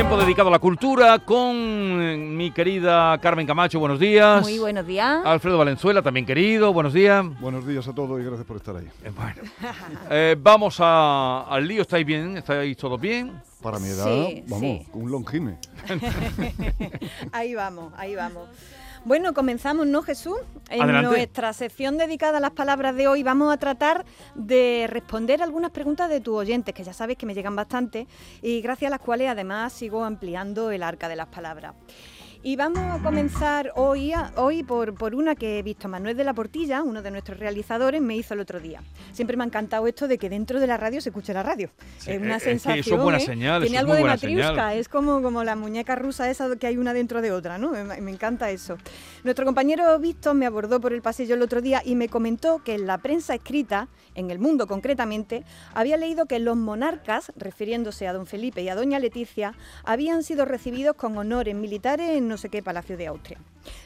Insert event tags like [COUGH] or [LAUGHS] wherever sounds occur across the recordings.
Tiempo dedicado a la cultura con eh, mi querida Carmen Camacho, buenos días. Muy buenos días. Alfredo Valenzuela, también querido, buenos días. Buenos días a todos y gracias por estar ahí. Eh, Bueno, Eh, vamos a- al lío, ¿estáis bien? ¿Estáis todos bien? Para mi edad, Sí, vamos, sí. un longime. [LAUGHS] [LAUGHS] Ahí vamos, ahí vamos. Bueno, comenzamos, ¿no, Jesús? En Adelante. nuestra sección dedicada a las palabras de hoy vamos a tratar de responder algunas preguntas de tus oyentes, que ya sabes que me llegan bastante, y gracias a las cuales además sigo ampliando el arca de las palabras. Y vamos a comenzar hoy, a- hoy por, por una que he visto Manuel de la Portilla, uno de nuestros realizadores, me hizo el otro día. Siempre me ha encantado esto de que dentro de la radio se escuche la radio. Sí, es una es que eso es sensación. buena ¿eh? señal, Tiene algo de matriusca, es como, como la muñeca rusa esa que hay una dentro de otra, ¿no? Me, me encanta eso. Nuestro compañero Víctor me abordó por el pasillo el otro día y me comentó que en la prensa escrita, en el mundo concretamente, había leído que los monarcas, refiriéndose a don Felipe y a doña Leticia, habían sido recibidos con honores militares en no sé qué palacio de Austria.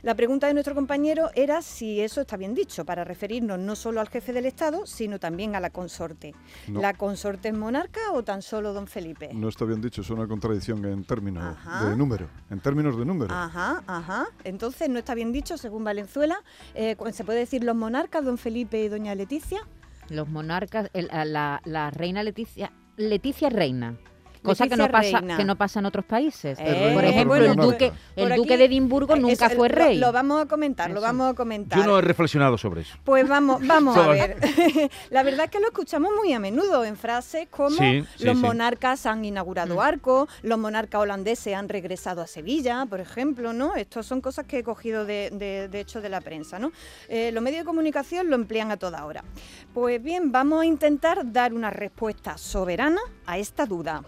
La pregunta de nuestro compañero era si eso está bien dicho, para referirnos no solo al jefe del Estado, sino también a la consorte. No. ¿La consorte es monarca o tan solo don Felipe? No está bien dicho, es una contradicción en términos Ajá. de número. En términos de número. Ajá, ajá. Entonces no está bien dicho, según Valenzuela. Eh, ¿Se puede decir los monarcas, don Felipe y doña Leticia? Los monarcas, el- a la, la reina Leticia, Leticia es reina. Cosa que no, pasa, reina. que no pasa en otros países. Eh, Por ejemplo, bueno, el duque, el aquí- duque de Edimburgo nunca eso, fue rey. Lo, vamos a comentar, lo vamos a comentar. Yo no he reflexionado sobre eso. Pues vamos, vamos a [LAUGHS] ver. [LAUGHS] la verdad es que lo escuchamos muy a menudo en frases como Sí, sí, los sí. monarcas han inaugurado arcos, los monarcas holandeses han regresado a Sevilla, por ejemplo, ¿no? Estas son cosas que he cogido de, de- de hecho de la prensa, ¿no? Eh, los medios de comunicación lo emplean a toda hora. Pues bien, vamos a intentar dar una respuesta soberana a esta duda.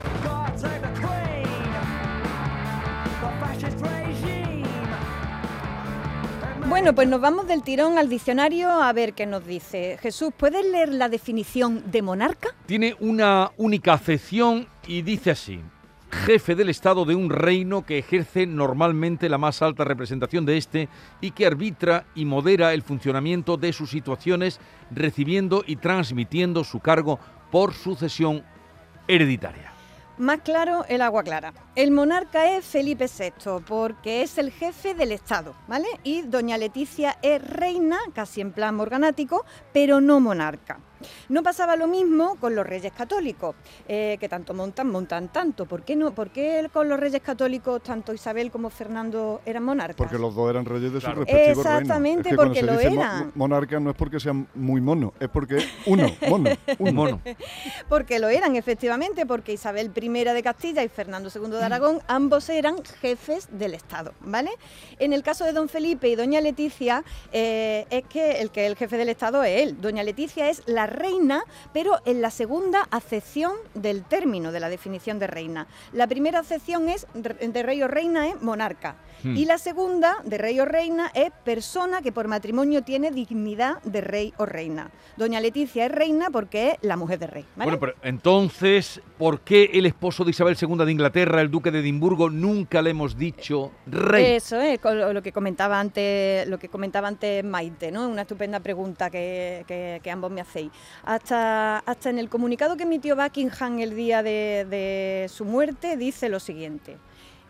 Bueno, pues nos vamos del tirón al diccionario a ver qué nos dice. Jesús, ¿puedes leer la definición de monarca? Tiene una única acepción y dice así. Jefe del Estado de un reino que ejerce normalmente la más alta representación de este y que arbitra y modera el funcionamiento de sus situaciones, recibiendo y transmitiendo su cargo por sucesión hereditaria. Más claro, el agua clara. El monarca es Felipe VI porque es el jefe del Estado, ¿vale? Y doña Leticia es reina, casi en plan morganático, pero no monarca. No pasaba lo mismo con los reyes católicos, eh, que tanto montan, montan tanto. ¿Por qué, no? ¿Por qué con los reyes católicos, tanto Isabel como Fernando, eran monarcas? Porque los dos eran reyes de Claro. sus respectivos reinos. Exactamente, Es que cuando porque se lo dice mo- eran. monarca no es porque sean muy mono, es porque uno, [LAUGHS] mono, uno. Mono. [LAUGHS] Porque lo eran, efectivamente, porque Isabel I de Castilla y Fernando II de Aragón, ambos eran jefes del Estado, ¿vale? En el caso de don Felipe y doña Leticia, eh, es que el que es el jefe del Estado es él. Doña Leticia es la reina, pero en la segunda acepción del término, de la definición de reina. La primera acepción es de rey o reina es monarca. Hmm. Y la segunda, de rey o reina, es persona que por matrimonio tiene dignidad de rey o reina. Doña Leticia es reina porque es la mujer de rey. ¿vale? Bueno, pero entonces, ¿por qué el esposo de Isabel II de Inglaterra, el duque de Edimburgo, nunca le hemos dicho rey? Eso es lo lo que comentaba antes, lo que comentaba antes Maite, ¿no? Una estupenda pregunta que, que- que ambos me hacéis. Hasta, hasta en el comunicado que emitió Buckingham el día de, su muerte dice lo siguiente.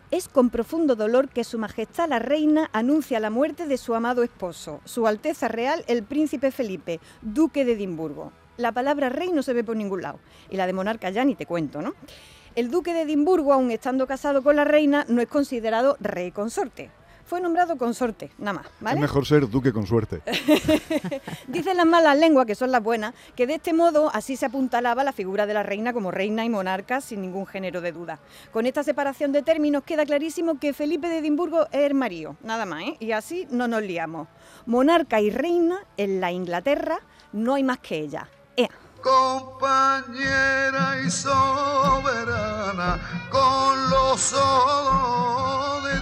Es con profundo dolor que Su Majestad la Reina anuncia la muerte de su amado esposo, Su Alteza Real el Príncipe Felipe, Duque de Edimburgo. La palabra rey no se ve por ningún lado, y la de monarca ya ni te cuento, ¿no? El duque de Edimburgo, aun estando casado con la reina, no es considerado rey consorte. Fue nombrado consorte, nada más, Es mejor ser duque con suerte. [LAUGHS] Dicen las malas lenguas, que son las buenas, que de este modo así se apuntalaba la figura de la reina como reina y monarca sin ningún género de duda. Con esta separación de términos queda clarísimo que Felipe de Edimburgo es el marido, nada más, ¿eh? Y así no nos liamos. Monarca y reina en la Inglaterra no hay más que ella. Ea. compañera y soberana, con los ojos de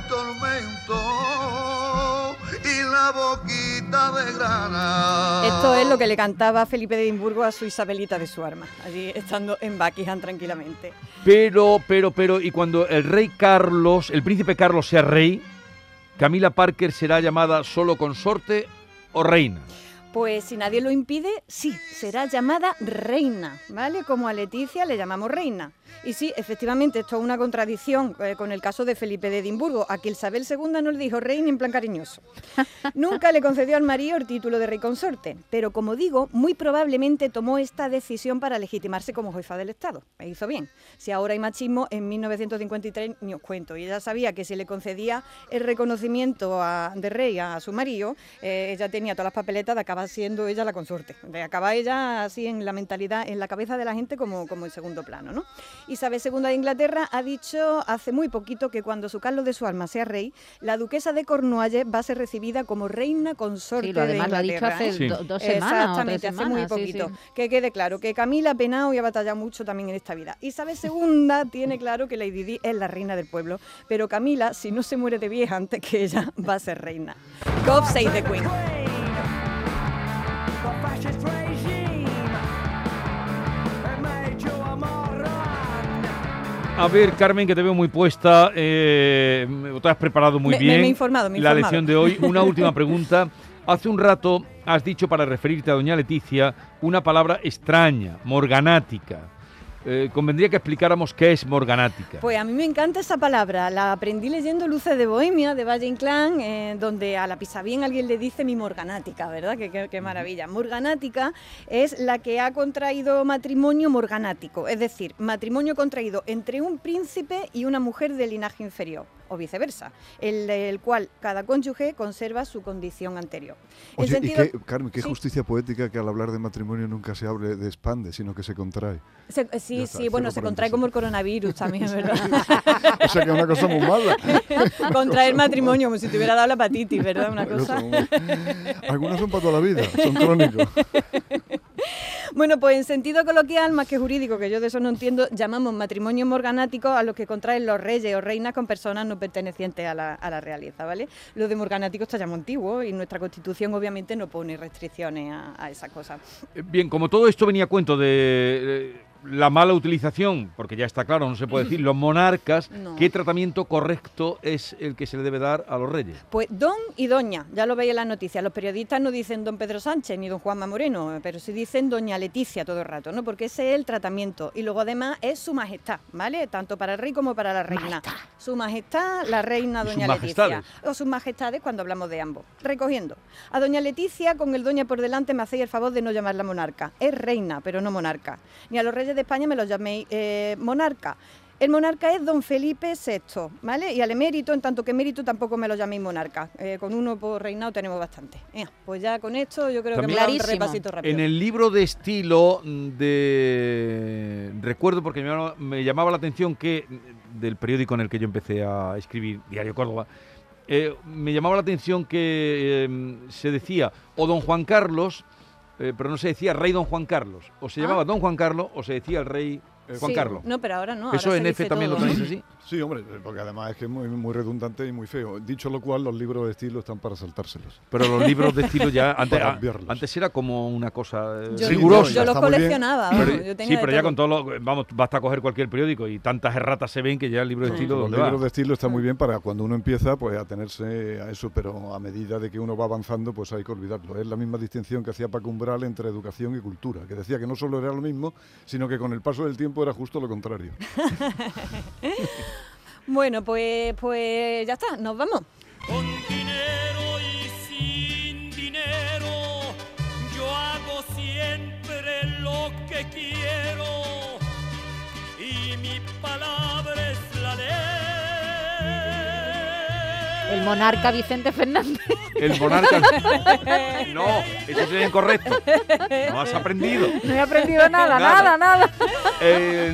y la boquita de grana. Esto es lo que le cantaba Felipe de Edimburgo a su Isabelita de su arma, allí estando en Buckingham tranquilamente. Pero, pero, pero, y cuando el rey Carlos, el príncipe Carlos sea rey, Camila Parker será llamada solo consorte o reina. Pues si nadie lo impide, sí, será llamada reina, ¿vale? Como a Leticia le llamamos reina. Y sí, efectivamente, esto es una contradicción eh, con el caso de Felipe de Edimburgo. Aquí Isabel II no le dijo reina en plan cariñoso. [LAUGHS] Nunca le concedió al marido el título de rey consorte, pero como digo, muy probablemente tomó esta decisión para legitimarse como jefa del Estado. Me hizo bien. Si ahora hay machismo, en 1953 ni os cuento. Y ella sabía que si le concedía el reconocimiento a- de rey a su marido, eh, ella tenía todas las papeletas de acabar siendo ella la consorte. De acabar ella así en la mentalidad, en la cabeza de la gente como, como en segundo plano, ¿no? Isabel II de Inglaterra ha dicho hace muy poquito que cuando su Carlos de su alma sea rey, la duquesa de Cornualles va a ser recibida como reina consorte Sí, lo además de lo ha dicho Inglaterra. hace. Sí. do- dos semanas o tres Exactamente, hace muy semanas, poquito. sí. Que quede claro que Camila ha penado y ha batallado mucho también en esta vida. Isabel II [LAUGHS] tiene claro que Lady Di es la reina del pueblo, pero Camila, si no se muere de vieja antes que ella, va a ser reina. God save the Queen. A ver, Carmen, que te veo muy puesta, eh, te has preparado muy Me- bien. me he informado, me he La lección de hoy. Una [LAUGHS] última pregunta. Hace un rato has dicho para referirte a doña Leticia una palabra extraña, morganática. Eh, convendría que explicáramos qué es morganática. Pues a mí me encanta esa palabra. La aprendí leyendo Luces de Bohemia de Valle Inclán, eh, donde a la pisabien alguien le dice mi morganática, ¿verdad? Qué, maravilla. Morganática es la que ha contraído matrimonio morganático, es decir, matrimonio contraído entre un príncipe y una mujer de linaje inferior, o viceversa, el, el cual cada cónyuge conserva su condición anterior. Y qué, Carmen, qué Sí. justicia poética que al hablar de matrimonio nunca se hable de expande, sino que se contrae. Se- eh, sí, está, sí, bueno, se contrae como el coronavirus también, ¿verdad? [LAUGHS] O sea que es una cosa muy mala. [LAUGHS] Contraer matrimonio, como si te hubiera dado la hepatitis, ¿verdad? Una cosa. muy- Algunos son para toda la vida, son crónicos. [LAUGHS] Bueno, pues en sentido coloquial, más que jurídico, que yo de eso no entiendo, llamamos matrimonio morganático a los que contraen los reyes o reinas con personas no pertenecientes a la, a la realeza, ¿vale? Lo de morganático está ya muy antiguo y nuestra constitución obviamente no pone restricciones a, a esas cosas. Bien, como todo esto venía a cuento de la mala utilización, porque ya está claro, no se puede decir, [LAUGHS] los monarcas, No. ¿qué tratamiento correcto es el que se le debe dar a los reyes? Pues don y doña, ya lo veis en las noticias. Los periodistas no dicen don Pedro Sánchez ni don Juanma Moreno, pero sí dicen doña Leticia todo el rato, ¿no? Porque ese es el tratamiento. Y luego además es su majestad, ¿vale? Tanto para el rey como para la reina. Su majestad, la reina doña Leticia. O sus majestades cuando hablamos de ambos. Recogiendo. A doña Leticia, con el doña por delante, me hacéis el favor de no llamarla monarca. Es reina, pero no monarca. Ni a los reyes de España me los llaméis eh, monarca. El monarca es don Felipe VI, ¿vale? Y al emérito, en tanto que emérito, tampoco me lo llaméis monarca. Eh, con uno por reinado tenemos bastante. Ea, pues ya con esto yo creo que me También- da un repasito rápido. En el libro de estilo de... Recuerdo porque me llamaba, me llamaba la atención que del periódico en el que yo empecé a escribir, Diario Córdoba, eh, me llamaba la atención que eh, se decía o don Juan Carlos, eh, pero no se decía rey don Juan Carlos, o se Ah. llamaba don Juan Carlos o se decía el rey Juan Sí. Carlos. No, pero ahora no. ¿Eso ahora en F también lo tenéis así? [LAUGHS] Sí, hombre, porque además es que es muy, muy redundante y muy feo. Dicho lo cual, los libros de estilo están para saltárselos. Pero los libros de estilo ya [LAUGHS] antes, a- antes era como una cosa eh, Yo, rigurosa. yo ya los está coleccionaba. Pero- vamos, yo tenía sí, pero ya todo. con todo lo, vamos, basta coger cualquier periódico y tantas erratas se ven que ya el libro de Sí. estilo Los libros de estilo están muy bien para cuando uno empieza pues a tenerse a eso, pero a medida de que uno va avanzando pues hay que olvidarlo. Es la misma distinción que hacía Paco Umbral entre educación y cultura, que decía que no solo era lo mismo, sino que con el paso del tiempo era justo lo contrario. [LAUGHS] Bueno, pues, pues ya está, nos vamos. El monarca Vicente Fernández. El monarca. no, eso sería incorrecto. No has aprendido. No he aprendido nada, Nada. nada, nada. Eh,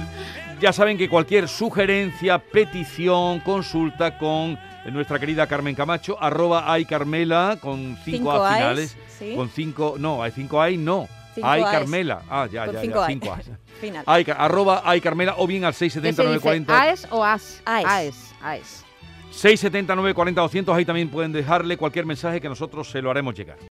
ya saben que cualquier sugerencia, petición, consulta con nuestra querida Carmen Camacho, arroba hay Carmela con cinco, Cinco A A's, finales. sí. Con cinco, no, hay cinco A no. Cinco hay A's. Carmela. Ah, ya, Con ya, cinco ya. A. Cinco A's. [LAUGHS] Final. Hay, ca- arroba hay Carmela o bien al ¿Qué se 670 dice? 940. ¿AES o AS? AES. AES. AES. 670 940 200. Ahí también pueden dejarle cualquier mensaje que nosotros se lo haremos llegar.